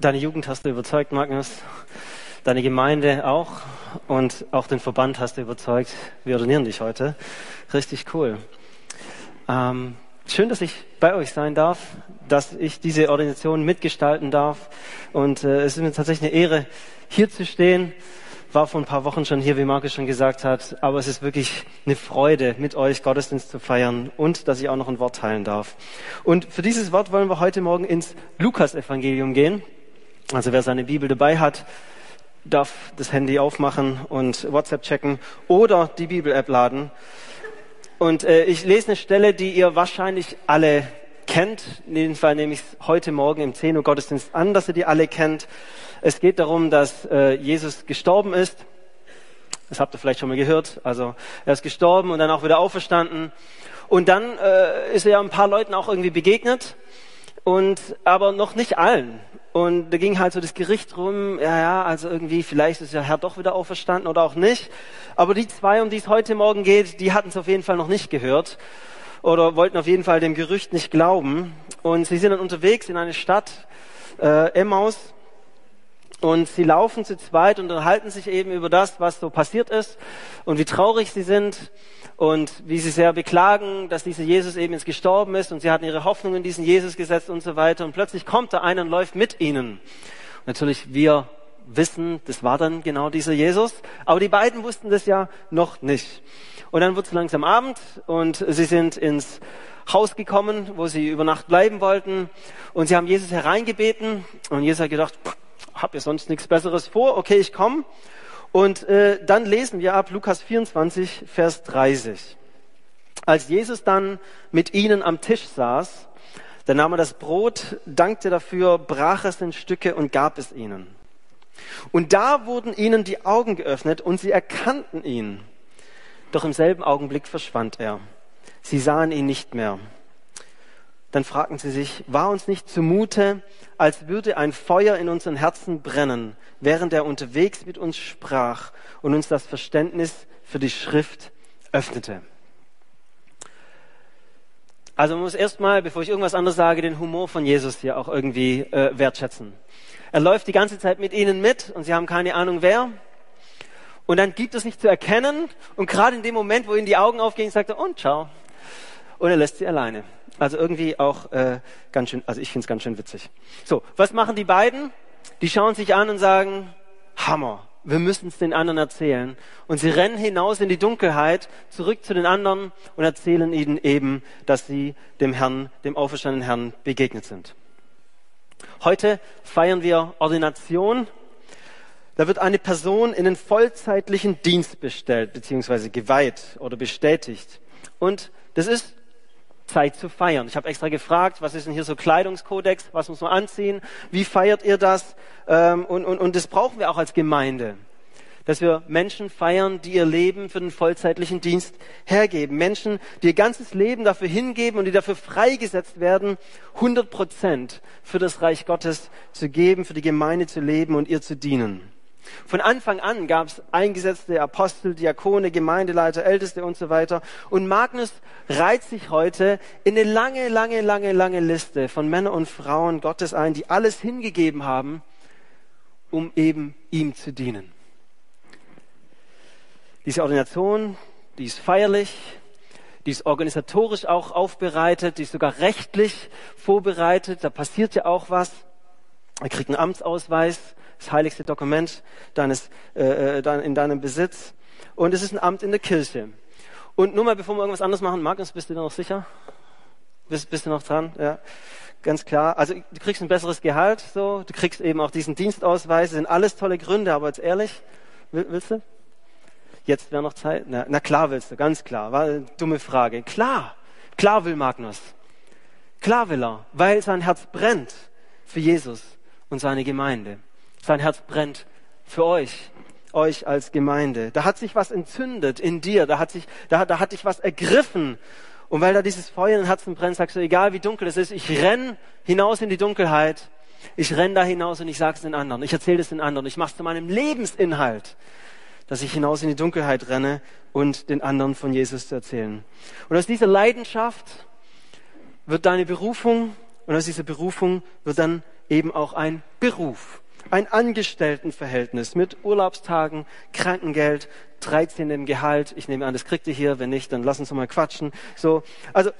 Deine Jugend hast du überzeugt, Magnus. Deine Gemeinde auch. Und auch den Verband hast du überzeugt. Wir ordinieren dich heute. Richtig cool. Ähm, schön, dass ich bei euch sein darf, dass ich diese Ordination mitgestalten darf. Und äh, es ist mir tatsächlich eine Ehre, hier zu stehen. War vor ein paar Wochen schon hier, wie Markus schon gesagt hat. Aber es ist wirklich eine Freude, mit euch Gottesdienst zu feiern und dass ich auch noch ein Wort teilen darf. Und für dieses Wort wollen wir heute Morgen ins Lukas-Evangelium gehen. Also wer seine Bibel dabei hat, darf das Handy aufmachen und WhatsApp checken oder die Bibel-App laden. Und äh, ich lese eine Stelle, die ihr wahrscheinlich alle kennt. In jedem Fall nehme ich es heute Morgen im 10 Uhr Gottesdienst an, dass ihr die alle kennt. Es geht darum, dass äh, Jesus gestorben ist. Das habt ihr vielleicht schon mal gehört. Also er ist gestorben und dann auch wieder auferstanden. Und dann äh, ist er ja ein paar Leuten auch irgendwie begegnet und aber noch nicht allen. Und da ging halt so das Gericht rum, ja, ja, also irgendwie, vielleicht ist der Herr doch wieder auferstanden oder auch nicht. Aber die zwei, um die es heute Morgen geht, die hatten es auf jeden Fall noch nicht gehört oder wollten auf jeden Fall dem Gerücht nicht glauben. Und sie sind dann unterwegs in eine Stadt, äh, Emmaus, und sie laufen zu zweit und unterhalten sich eben über das, was so passiert ist und wie traurig sie sind und wie sie sehr beklagen, dass dieser Jesus eben jetzt gestorben ist und sie hatten ihre Hoffnung in diesen Jesus gesetzt und so weiter. Und plötzlich kommt da einer und läuft mit ihnen. Und natürlich, wir wissen, das war dann genau dieser Jesus, aber die beiden wussten das ja noch nicht. Und dann wird es langsam Abend und sie sind ins Haus gekommen, wo sie über Nacht bleiben wollten und sie haben Jesus hereingebeten und Jesus hat gedacht, hab ihr sonst nichts Besseres vor, okay, ich komme. Und äh, dann lesen wir ab Lukas 24, Vers 30. Als Jesus dann mit ihnen am Tisch saß, dann nahm er das Brot, dankte dafür, brach es in Stücke und gab es ihnen. Und da wurden ihnen die Augen geöffnet und sie erkannten ihn. Doch im selben Augenblick verschwand er. Sie sahen ihn nicht mehr dann fragten sie sich, war uns nicht zumute, als würde ein Feuer in unseren Herzen brennen, während er unterwegs mit uns sprach und uns das Verständnis für die Schrift öffnete. Also man muss erstmal, bevor ich irgendwas anderes sage, den Humor von Jesus hier auch irgendwie äh, wertschätzen. Er läuft die ganze Zeit mit ihnen mit und sie haben keine Ahnung wer. Und dann gibt es nicht zu erkennen und gerade in dem Moment, wo ihnen die Augen aufgehen, sagt er, und ciao. Und er lässt sie alleine. Also irgendwie auch äh, ganz schön, also ich finde es ganz schön witzig. So, was machen die beiden? Die schauen sich an und sagen, Hammer, wir müssen es den anderen erzählen. Und sie rennen hinaus in die Dunkelheit, zurück zu den anderen und erzählen ihnen eben, dass sie dem Herrn, dem auferstandenen Herrn begegnet sind. Heute feiern wir Ordination. Da wird eine Person in den vollzeitlichen Dienst bestellt, beziehungsweise geweiht oder bestätigt. Und das ist Zeit zu feiern. Ich habe extra gefragt, was ist denn hier so Kleidungskodex, was muss man anziehen, wie feiert ihr das? Ähm, und, und, und das brauchen wir auch als Gemeinde, dass wir Menschen feiern, die ihr Leben für den vollzeitlichen Dienst hergeben. Menschen, die ihr ganzes Leben dafür hingeben und die dafür freigesetzt werden, 100 Prozent für das Reich Gottes zu geben, für die Gemeinde zu leben und ihr zu dienen. Von Anfang an gab es eingesetzte Apostel, Diakone, Gemeindeleiter, Älteste und so weiter. Und Magnus reiht sich heute in eine lange, lange, lange, lange Liste von Männern und Frauen Gottes ein, die alles hingegeben haben, um eben ihm zu dienen. Diese Ordination, die ist feierlich, die ist organisatorisch auch aufbereitet, die ist sogar rechtlich vorbereitet, da passiert ja auch was. Er kriegt einen Amtsausweis, das heiligste Dokument deines, äh, äh in deinem Besitz. Und es ist ein Amt in der Kirche. Und nur mal, bevor wir irgendwas anderes machen, Markus, bist du da noch sicher? Bist, bist du noch dran? Ja, ganz klar. Also du kriegst ein besseres Gehalt, so. Du kriegst eben auch diesen Dienstausweis. Das sind alles tolle Gründe, aber jetzt ehrlich, willst du? Jetzt wäre noch Zeit. Na, na klar willst du, ganz klar. War eine dumme Frage. Klar, klar will Magnus. Klar will er, weil sein Herz brennt für Jesus und seine Gemeinde. Sein Herz brennt für euch, euch als Gemeinde. Da hat sich was entzündet in dir, da hat sich, da, da hat dich was ergriffen. Und weil da dieses Feuer im Herzen brennt, sagst du, egal wie dunkel es ist, ich renn hinaus in die Dunkelheit. Ich renn da hinaus und ich sag's den anderen. Ich erzähle es den anderen. Ich mach's zu meinem Lebensinhalt, dass ich hinaus in die Dunkelheit renne und den anderen von Jesus zu erzählen. Und aus dieser Leidenschaft wird deine Berufung und aus dieser Berufung wird dann eben auch ein Beruf, ein Angestelltenverhältnis mit Urlaubstagen, Krankengeld, 13. Gehalt. Ich nehme an, das kriegt ihr hier. Wenn nicht, dann lass uns mal quatschen. So, also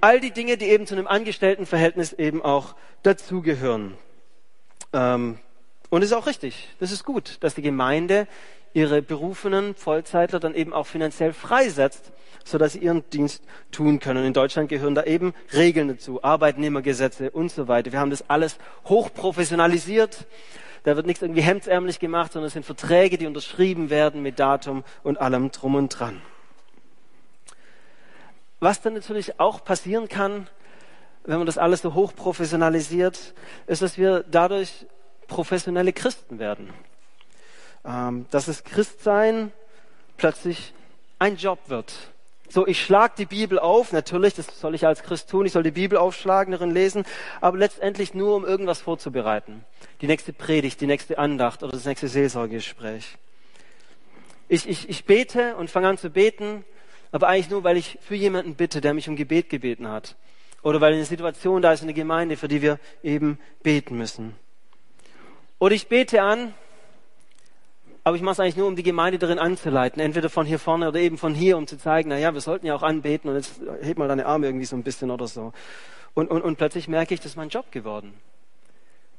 all die Dinge, die eben zu einem Angestelltenverhältnis eben auch dazugehören. Ähm, und es ist auch richtig. Das ist gut, dass die Gemeinde ihre berufenen Vollzeitler dann eben auch finanziell freisetzt, sodass sie ihren Dienst tun können. In Deutschland gehören da eben Regeln dazu, Arbeitnehmergesetze und so weiter. Wir haben das alles hochprofessionalisiert. Da wird nichts irgendwie hemdsärmlich gemacht, sondern es sind Verträge, die unterschrieben werden mit Datum und allem drum und dran. Was dann natürlich auch passieren kann, wenn man das alles so hochprofessionalisiert, ist, dass wir dadurch professionelle Christen werden. Ähm, dass das Christsein plötzlich ein Job wird. So, ich schlage die Bibel auf, natürlich, das soll ich als Christ tun, ich soll die Bibel aufschlagen, darin lesen, aber letztendlich nur, um irgendwas vorzubereiten. Die nächste Predigt, die nächste Andacht oder das nächste Seelsorgegespräch. Ich, ich, ich bete und fange an zu beten, aber eigentlich nur, weil ich für jemanden bitte, der mich um Gebet gebeten hat. Oder weil eine Situation da ist in der Gemeinde, für die wir eben beten müssen. Oder ich bete an, aber ich mache es eigentlich nur, um die Gemeinde darin anzuleiten. Entweder von hier vorne oder eben von hier, um zu zeigen, na ja, wir sollten ja auch anbeten und jetzt heb mal deine Arme irgendwie so ein bisschen oder so. Und, und, und plötzlich merke ich, das ist mein Job geworden.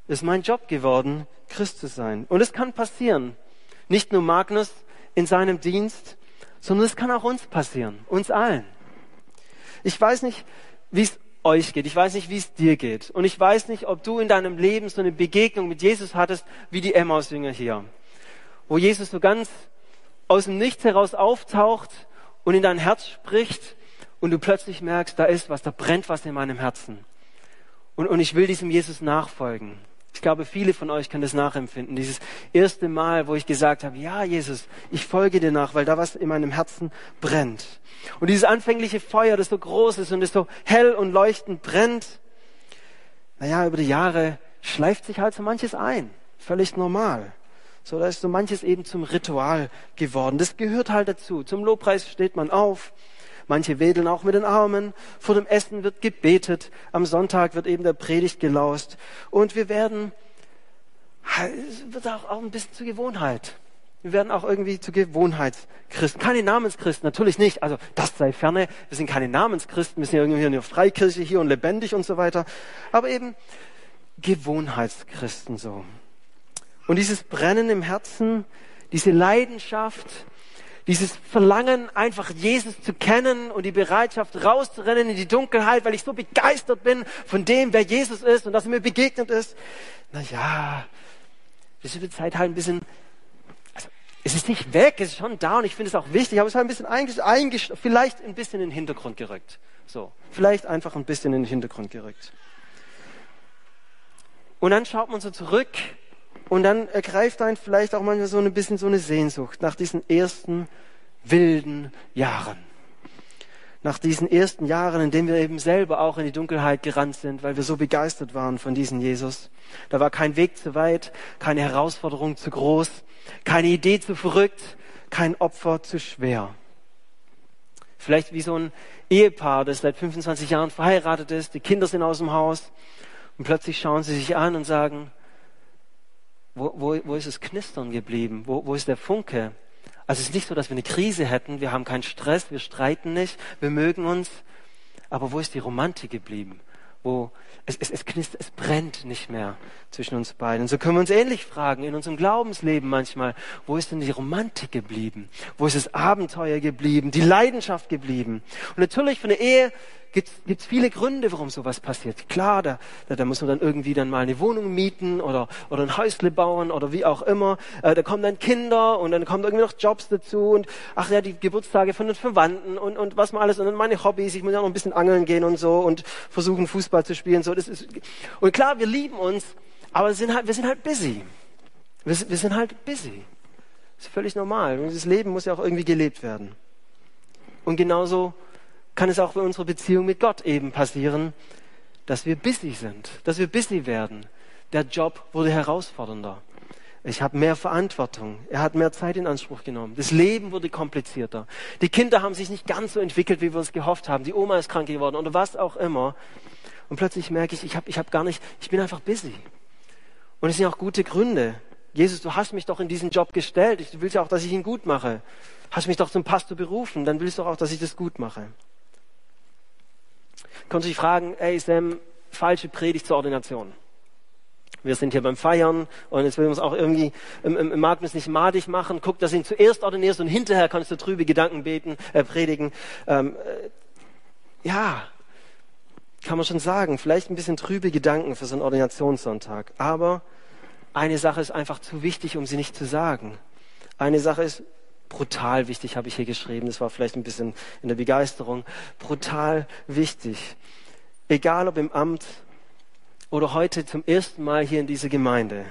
Das ist mein Job geworden, Christ zu sein. Und es kann passieren. Nicht nur Magnus in seinem Dienst, sondern es kann auch uns passieren. Uns allen. Ich weiß nicht, wie es euch geht. Ich weiß nicht, wie es dir geht. Und ich weiß nicht, ob du in deinem Leben so eine Begegnung mit Jesus hattest, wie die Emmaus-Jünger hier wo Jesus so ganz aus dem Nichts heraus auftaucht und in dein Herz spricht und du plötzlich merkst, da ist was, da brennt was in meinem Herzen. Und, und ich will diesem Jesus nachfolgen. Ich glaube, viele von euch können das nachempfinden. Dieses erste Mal, wo ich gesagt habe, ja, Jesus, ich folge dir nach, weil da was in meinem Herzen brennt. Und dieses anfängliche Feuer, das so groß ist und das so hell und leuchtend brennt, naja, über die Jahre schleift sich halt so manches ein. Völlig normal. So, da ist so manches eben zum Ritual geworden. Das gehört halt dazu. Zum Lobpreis steht man auf. Manche wedeln auch mit den Armen. Vor dem Essen wird gebetet. Am Sonntag wird eben der Predigt gelaust. Und wir werden, es wird auch, auch ein bisschen zur Gewohnheit. Wir werden auch irgendwie zu Gewohnheitschristen. Keine Namenschristen, natürlich nicht. Also das sei ferne. Wir sind keine Namenschristen. Wir sind irgendwie in der Freikirche hier und lebendig und so weiter. Aber eben Gewohnheitschristen so. Und dieses Brennen im Herzen, diese Leidenschaft, dieses Verlangen, einfach Jesus zu kennen und die Bereitschaft rauszurennen in die Dunkelheit, weil ich so begeistert bin von dem, wer Jesus ist und dass er mir begegnet ist. Na ja, das wird Zeit halt ein bisschen, also, es ist nicht weg, es ist schon da und ich finde es auch wichtig, aber es ist halt ein bisschen eingesch vielleicht ein bisschen in den Hintergrund gerückt. So, vielleicht einfach ein bisschen in den Hintergrund gerückt. Und dann schaut man so zurück und dann ergreift einen vielleicht auch manchmal so ein bisschen so eine Sehnsucht nach diesen ersten wilden Jahren. Nach diesen ersten Jahren, in denen wir eben selber auch in die Dunkelheit gerannt sind, weil wir so begeistert waren von diesem Jesus. Da war kein Weg zu weit, keine Herausforderung zu groß, keine Idee zu verrückt, kein Opfer zu schwer. Vielleicht wie so ein Ehepaar, das seit 25 Jahren verheiratet ist, die Kinder sind aus dem Haus und plötzlich schauen sie sich an und sagen, wo, wo, ist das Knistern geblieben? Wo, wo ist der Funke? Also es ist nicht so, dass wir eine Krise hätten, wir haben keinen Stress, wir streiten nicht, wir mögen uns. Aber wo ist die Romantik geblieben? Wo es, es, es knistert, es brennt nicht mehr zwischen uns beiden. Und so können wir uns ähnlich fragen in unserem Glaubensleben manchmal, wo ist denn die Romantik geblieben? Wo ist das Abenteuer geblieben? Die Leidenschaft geblieben? Und natürlich für eine Ehe gibt es viele Gründe, warum sowas passiert. Klar, da, da, da muss man dann irgendwie dann mal eine Wohnung mieten oder, oder ein Häusle bauen oder wie auch immer. Äh, da kommen dann Kinder und dann kommen irgendwie noch Jobs dazu und ach ja, die Geburtstage von den Verwandten und, und was mal alles und dann meine Hobbys. Ich muss ja noch ein bisschen angeln gehen und so und versuchen Fußball zu spielen. So, das ist, und klar, wir lieben uns, aber sind halt, wir sind halt busy. Wir, wir sind halt busy. Das ist völlig normal. Das Leben muss ja auch irgendwie gelebt werden. Und genauso kann es auch für unsere Beziehung mit Gott eben passieren, dass wir busy sind, dass wir busy werden. Der Job wurde herausfordernder. Ich habe mehr Verantwortung. Er hat mehr Zeit in Anspruch genommen. Das Leben wurde komplizierter. Die Kinder haben sich nicht ganz so entwickelt, wie wir es gehofft haben. Die Oma ist krank geworden oder was auch immer. Und plötzlich merke ich, ich habe ich hab gar nicht, ich bin einfach busy. Und es sind auch gute Gründe. Jesus, du hast mich doch in diesen Job gestellt. Du willst ja auch, dass ich ihn gut mache. Hast mich doch zum Pastor berufen. Dann willst du auch, dass ich das gut mache. Konnte ich fragen, ey Sam, falsche Predigt zur Ordination. Wir sind hier beim Feiern und jetzt will uns auch irgendwie im, im, im Magnus nicht madig machen. Guck, dass du ihn zuerst ordinierst und hinterher kannst du trübe Gedanken beten, äh, predigen. Ähm, äh, ja, kann man schon sagen, vielleicht ein bisschen trübe Gedanken für so einen Ordinationssonntag. Aber eine Sache ist einfach zu wichtig, um sie nicht zu sagen. Eine Sache ist brutal wichtig, habe ich hier geschrieben. Das war vielleicht ein bisschen in der Begeisterung. Brutal wichtig. Egal ob im Amt oder heute zum ersten Mal hier in dieser Gemeinde.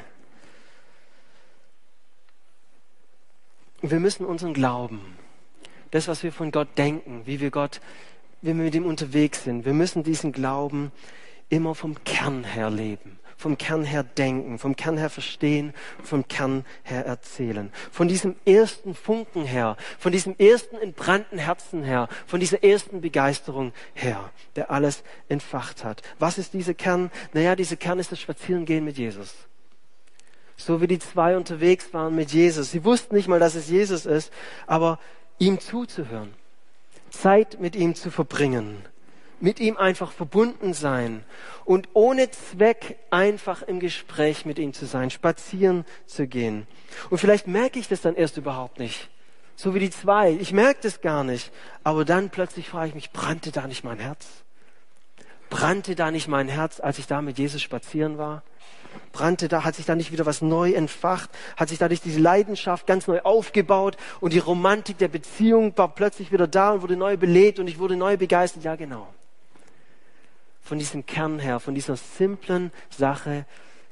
Wir müssen unseren Glauben, das, was wir von Gott denken, wie wir Gott, wie wir mit ihm unterwegs sind, wir müssen diesen Glauben immer vom Kern her leben vom Kern her denken, vom Kern her verstehen, vom Kern her erzählen. Von diesem ersten Funken her, von diesem ersten entbrannten Herzen her, von dieser ersten Begeisterung her, der alles entfacht hat. Was ist dieser Kern? Naja, dieser Kern ist das Spazierengehen mit Jesus. So wie die zwei unterwegs waren mit Jesus. Sie wussten nicht mal, dass es Jesus ist, aber ihm zuzuhören, Zeit mit ihm zu verbringen mit ihm einfach verbunden sein und ohne Zweck einfach im Gespräch mit ihm zu sein, spazieren zu gehen. Und vielleicht merke ich das dann erst überhaupt nicht. So wie die zwei. Ich merke das gar nicht. Aber dann plötzlich frage ich mich, brannte da nicht mein Herz? Brannte da nicht mein Herz, als ich da mit Jesus spazieren war? Brannte da, hat sich da nicht wieder was neu entfacht? Hat sich da nicht diese Leidenschaft ganz neu aufgebaut und die Romantik der Beziehung war plötzlich wieder da und wurde neu belebt und ich wurde neu begeistert? Ja, genau von diesem Kern her, von dieser simplen Sache,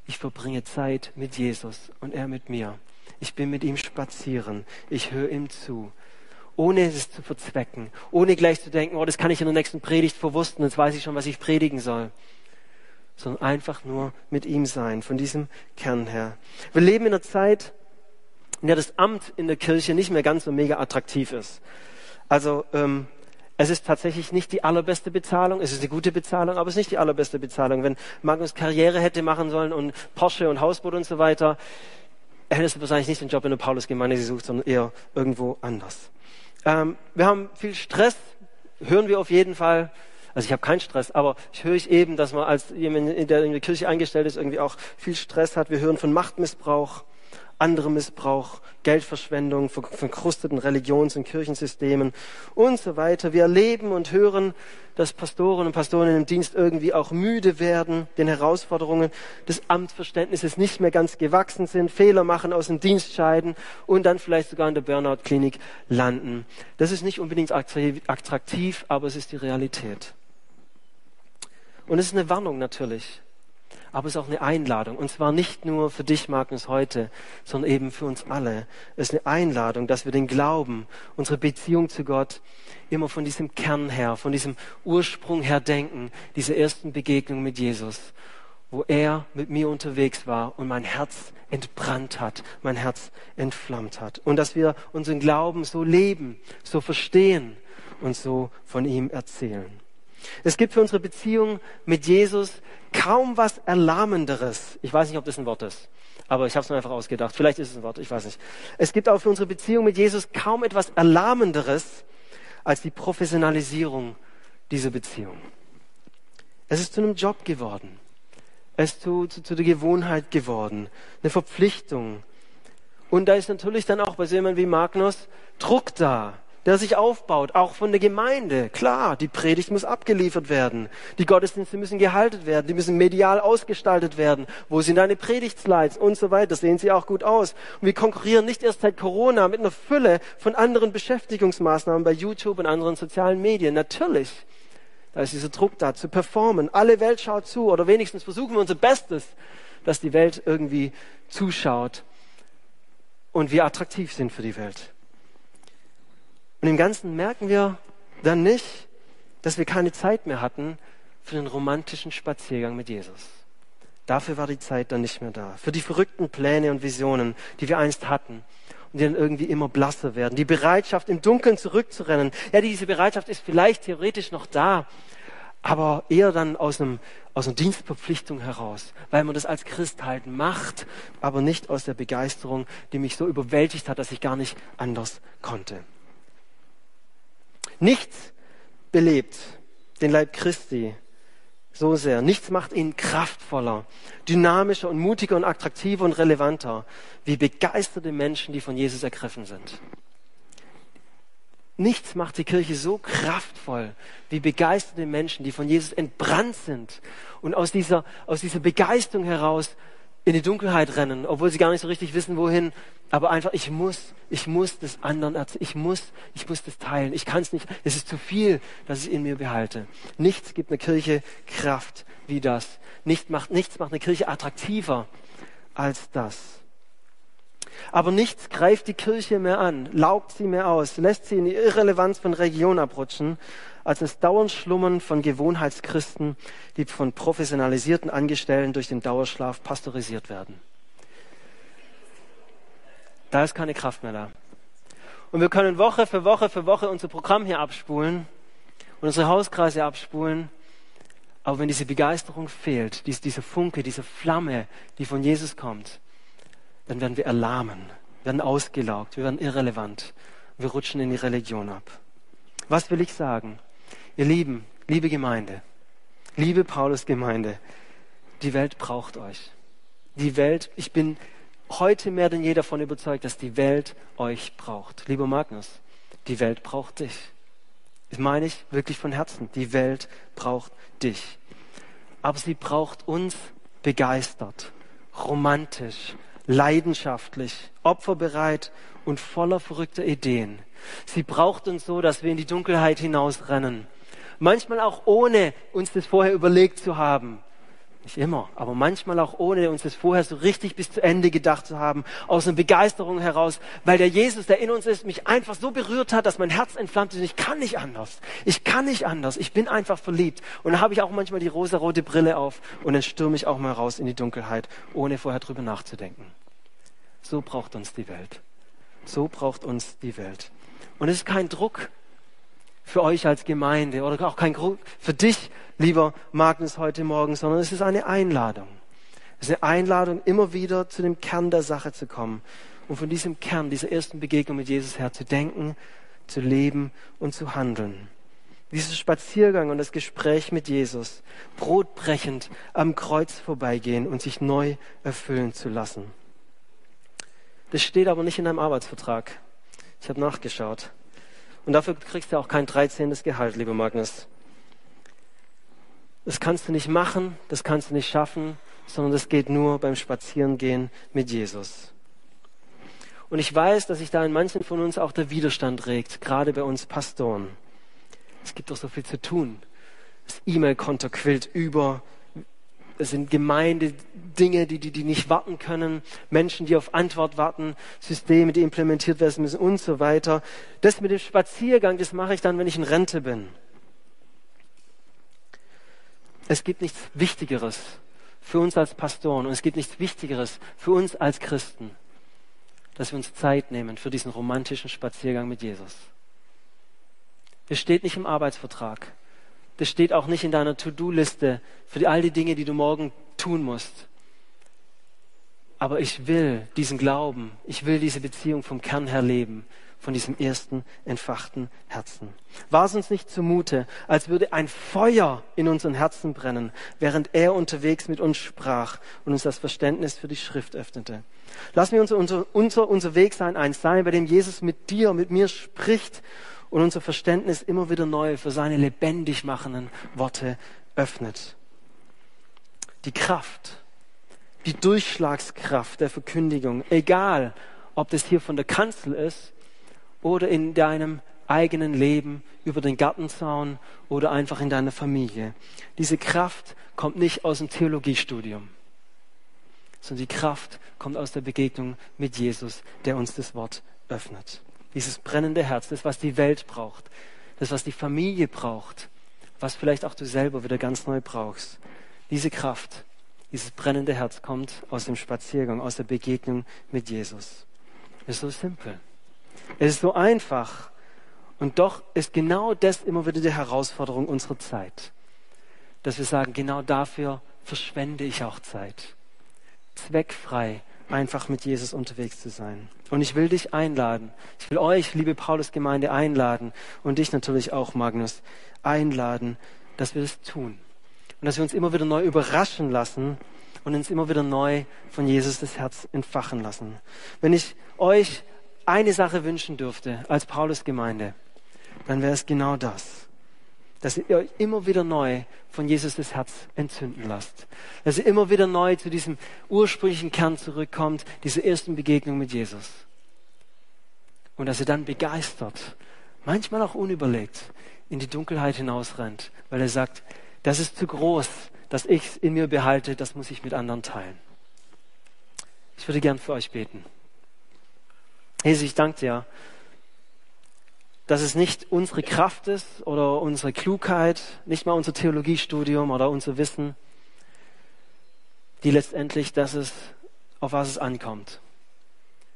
ich verbringe Zeit mit Jesus und er mit mir. Ich bin mit ihm spazieren. Ich höre ihm zu. Ohne es zu verzwecken. Ohne gleich zu denken, oh, das kann ich in der nächsten Predigt verwussten, jetzt weiß ich schon, was ich predigen soll. Sondern einfach nur mit ihm sein, von diesem Kern her. Wir leben in einer Zeit, in der das Amt in der Kirche nicht mehr ganz so mega attraktiv ist. Also ähm, es ist tatsächlich nicht die allerbeste Bezahlung. Es ist eine gute Bezahlung, aber es ist nicht die allerbeste Bezahlung. Wenn Magnus Karriere hätte machen sollen und Porsche und Hausboot und so weiter, hättest du wahrscheinlich nicht den Job in der Paulusgemeinde gesucht, sondern eher irgendwo anders. Ähm, wir haben viel Stress, hören wir auf jeden Fall. Also ich habe keinen Stress, aber ich höre ich eben, dass man als jemand, der in der Kirche eingestellt ist, irgendwie auch viel Stress hat. Wir hören von Machtmissbrauch andere Missbrauch, Geldverschwendung, verkrusteten Religions- und Kirchensystemen und so weiter. Wir erleben und hören, dass Pastoren und Pastoren im Dienst irgendwie auch müde werden, den Herausforderungen des Amtsverständnisses nicht mehr ganz gewachsen sind, Fehler machen, aus dem Dienst scheiden und dann vielleicht sogar in der Burnout-Klinik landen. Das ist nicht unbedingt attraktiv, aber es ist die Realität. Und es ist eine Warnung natürlich aber es ist auch eine Einladung. Und zwar nicht nur für dich, Magnus, heute, sondern eben für uns alle. Es ist eine Einladung, dass wir den Glauben, unsere Beziehung zu Gott immer von diesem Kern her, von diesem Ursprung her denken, diese ersten Begegnung mit Jesus, wo er mit mir unterwegs war und mein Herz entbrannt hat, mein Herz entflammt hat. Und dass wir unseren Glauben so leben, so verstehen und so von ihm erzählen. Es gibt für unsere Beziehung mit Jesus kaum was Erlahmenderes. Ich weiß nicht, ob das ein Wort ist, aber ich habe es mir einfach ausgedacht. Vielleicht ist es ein Wort, ich weiß nicht. Es gibt auch für unsere Beziehung mit Jesus kaum etwas Erlahmenderes als die Professionalisierung dieser Beziehung. Es ist zu einem Job geworden. Es ist zu, zu, zu der Gewohnheit geworden. Eine Verpflichtung. Und da ist natürlich dann auch bei so jemandem wie Magnus Druck da der sich aufbaut, auch von der Gemeinde. Klar, die Predigt muss abgeliefert werden. Die Gottesdienste müssen gehalten werden. Die müssen medial ausgestaltet werden. Wo sind deine Predigtslides und so weiter? Sehen sie auch gut aus. Und wir konkurrieren nicht erst seit Corona mit einer Fülle von anderen Beschäftigungsmaßnahmen bei YouTube und anderen sozialen Medien. Natürlich. Da ist dieser Druck da, zu performen. Alle Welt schaut zu oder wenigstens versuchen wir unser Bestes, dass die Welt irgendwie zuschaut und wir attraktiv sind für die Welt. Und im Ganzen merken wir dann nicht, dass wir keine Zeit mehr hatten für den romantischen Spaziergang mit Jesus. Dafür war die Zeit dann nicht mehr da. Für die verrückten Pläne und Visionen, die wir einst hatten und die dann irgendwie immer blasser werden. Die Bereitschaft, im Dunkeln zurückzurennen. Ja, diese Bereitschaft ist vielleicht theoretisch noch da, aber eher dann aus, einem, aus einer Dienstverpflichtung heraus, weil man das als Christ halt macht, aber nicht aus der Begeisterung, die mich so überwältigt hat, dass ich gar nicht anders konnte. Nichts belebt den Leib Christi so sehr. Nichts macht ihn kraftvoller, dynamischer und mutiger und attraktiver und relevanter, wie begeisterte Menschen, die von Jesus ergriffen sind. Nichts macht die Kirche so kraftvoll wie begeisterte Menschen, die von Jesus entbrannt sind und aus dieser, aus dieser Begeisterung heraus in die Dunkelheit rennen, obwohl sie gar nicht so richtig wissen, wohin. Aber einfach, ich muss, ich muss das anderen erzählen. Ich muss, ich muss das teilen. Ich kann es nicht. Es ist zu viel, dass ich in mir behalte. Nichts gibt einer Kirche Kraft wie das. Nichts macht, nichts macht eine Kirche attraktiver als das. Aber nichts greift die Kirche mehr an, laugt sie mehr aus, lässt sie in die Irrelevanz von Region abrutschen, als das dauernd Schlummern von Gewohnheitschristen, die von professionalisierten Angestellten durch den Dauerschlaf pasteurisiert werden. Da ist keine Kraft mehr da. Und wir können Woche für Woche für Woche unser Programm hier abspulen und unsere Hauskreise abspulen. Aber wenn diese Begeisterung fehlt, diese Funke, diese Flamme, die von Jesus kommt, dann werden wir erlahmen, werden ausgelaugt, wir werden irrelevant. Wir rutschen in die Religion ab. Was will ich sagen? Ihr Lieben, liebe Gemeinde, liebe Paulus-Gemeinde, die Welt braucht euch. Die Welt, ich bin heute mehr denn je davon überzeugt, dass die Welt euch braucht. Lieber Magnus, die Welt braucht dich. Das meine ich wirklich von Herzen. Die Welt braucht dich. Aber sie braucht uns begeistert, romantisch, leidenschaftlich, opferbereit und voller verrückter Ideen. Sie braucht uns so, dass wir in die Dunkelheit hinausrennen. Manchmal auch ohne uns das vorher überlegt zu haben. Nicht immer, aber manchmal auch ohne uns das vorher so richtig bis zu Ende gedacht zu haben, aus einer Begeisterung heraus, weil der Jesus, der in uns ist, mich einfach so berührt hat, dass mein Herz entflammt ist. Ich kann nicht anders. Ich kann nicht anders. Ich bin einfach verliebt. Und da habe ich auch manchmal die rosa-rote Brille auf und dann stürme ich auch mal raus in die Dunkelheit, ohne vorher drüber nachzudenken. So braucht uns die Welt. So braucht uns die Welt. Und es ist kein Druck für euch als Gemeinde oder auch kein Druck für dich, lieber Magnus, heute Morgen, sondern es ist eine Einladung. Es ist eine Einladung, immer wieder zu dem Kern der Sache zu kommen und von diesem Kern, dieser ersten Begegnung mit Jesus her zu denken, zu leben und zu handeln. Dieser Spaziergang und das Gespräch mit Jesus, brotbrechend am Kreuz vorbeigehen und sich neu erfüllen zu lassen. Das steht aber nicht in deinem Arbeitsvertrag. Ich habe nachgeschaut. Und dafür kriegst du auch kein 13. Gehalt, lieber Magnus. Das kannst du nicht machen, das kannst du nicht schaffen, sondern das geht nur beim Spazierengehen mit Jesus. Und ich weiß, dass sich da in manchen von uns auch der Widerstand regt, gerade bei uns Pastoren. Es gibt doch so viel zu tun. Das E-Mail-Konto quillt über. Es sind Gemeindedinge, die, die, die nicht warten können. Menschen, die auf Antwort warten. Systeme, die implementiert werden müssen und so weiter. Das mit dem Spaziergang, das mache ich dann, wenn ich in Rente bin. Es gibt nichts Wichtigeres für uns als Pastoren und es gibt nichts Wichtigeres für uns als Christen, dass wir uns Zeit nehmen für diesen romantischen Spaziergang mit Jesus. Das steht nicht im Arbeitsvertrag. Das steht auch nicht in deiner To-Do-Liste für all die Dinge, die du morgen tun musst. Aber ich will diesen Glauben, ich will diese Beziehung vom Kern her leben von diesem ersten entfachten Herzen. War es uns nicht zumute, als würde ein Feuer in unseren Herzen brennen, während er unterwegs mit uns sprach und uns das Verständnis für die Schrift öffnete? Lassen wir uns unser, unser, unser Weg sein, eins sein, bei dem Jesus mit dir, mit mir spricht und unser Verständnis immer wieder neu für seine lebendig machenden Worte öffnet. Die Kraft, die Durchschlagskraft der Verkündigung, egal ob das hier von der Kanzel ist oder in deinem eigenen Leben, über den Gartenzaun oder einfach in deiner Familie. Diese Kraft kommt nicht aus dem Theologiestudium, sondern die Kraft kommt aus der Begegnung mit Jesus, der uns das Wort öffnet. Dieses brennende Herz, das, was die Welt braucht, das, was die Familie braucht, was vielleicht auch du selber wieder ganz neu brauchst. Diese Kraft, dieses brennende Herz kommt aus dem Spaziergang, aus der Begegnung mit Jesus. ist so simpel. Es ist so einfach. Und doch ist genau das immer wieder die Herausforderung unserer Zeit. dass wir sagen, genau dafür verschwende ich auch Zeit. Zweckfrei einfach mit Jesus unterwegs zu sein. Und ich will dich einladen. Ich will euch, liebe Paulus-Gemeinde, einladen und dich natürlich auch, Magnus, einladen, dass wir das tun. Und dass wir uns immer wieder neu überraschen lassen und uns immer wieder neu von Jesus das Herz entfachen lassen. Wenn ich euch eine Sache wünschen dürfte als Paulus-Gemeinde, dann wäre es genau das. Dass ihr euch immer wieder neu von Jesus das Herz entzünden lasst. Dass ihr immer wieder neu zu diesem ursprünglichen Kern zurückkommt, dieser ersten Begegnung mit Jesus. Und dass ihr dann begeistert, manchmal auch unüberlegt, in die Dunkelheit hinausrennt, weil er sagt, das ist zu groß, dass ich es in mir behalte, das muss ich mit anderen teilen. Ich würde gern für euch beten. Jesus, ich danke dir, dass es nicht unsere Kraft ist oder unsere Klugheit, nicht mal unser Theologiestudium oder unser Wissen, die letztendlich das ist, auf was es ankommt,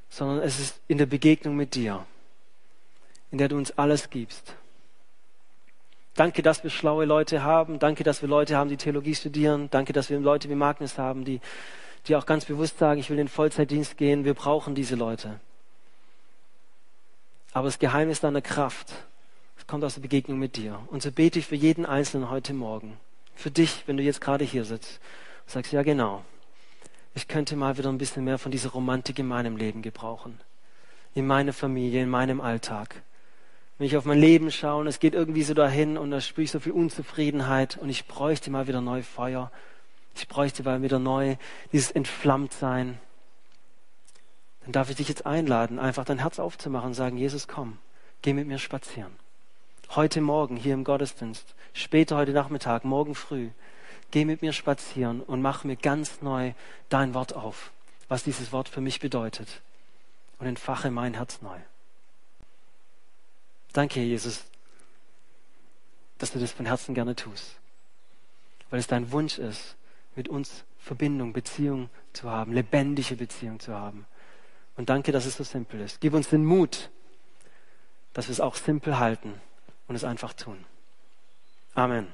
sondern es ist in der Begegnung mit dir, in der du uns alles gibst. Danke, dass wir schlaue Leute haben. Danke, dass wir Leute haben, die Theologie studieren. Danke, dass wir Leute wie Magnus haben, die, die auch ganz bewusst sagen, ich will in den Vollzeitdienst gehen. Wir brauchen diese Leute. Aber das Geheimnis deiner Kraft, das kommt aus der Begegnung mit dir. Und so bete ich für jeden Einzelnen heute Morgen. Für dich, wenn du jetzt gerade hier sitzt und sagst, ja genau, ich könnte mal wieder ein bisschen mehr von dieser Romantik in meinem Leben gebrauchen. In meiner Familie, in meinem Alltag wenn ich auf mein Leben schaue und es geht irgendwie so dahin und da spüre ich so viel Unzufriedenheit und ich bräuchte mal wieder neu Feuer. Ich bräuchte mal wieder neu dieses Entflammtsein. Dann darf ich dich jetzt einladen, einfach dein Herz aufzumachen und sagen, Jesus, komm, geh mit mir spazieren. Heute Morgen hier im Gottesdienst, später heute Nachmittag, morgen früh, geh mit mir spazieren und mach mir ganz neu dein Wort auf, was dieses Wort für mich bedeutet und entfache mein Herz neu. Danke, Jesus, dass du das von Herzen gerne tust. Weil es dein Wunsch ist, mit uns Verbindung, Beziehung zu haben, lebendige Beziehung zu haben. Und danke, dass es so simpel ist. Gib uns den Mut, dass wir es auch simpel halten und es einfach tun. Amen.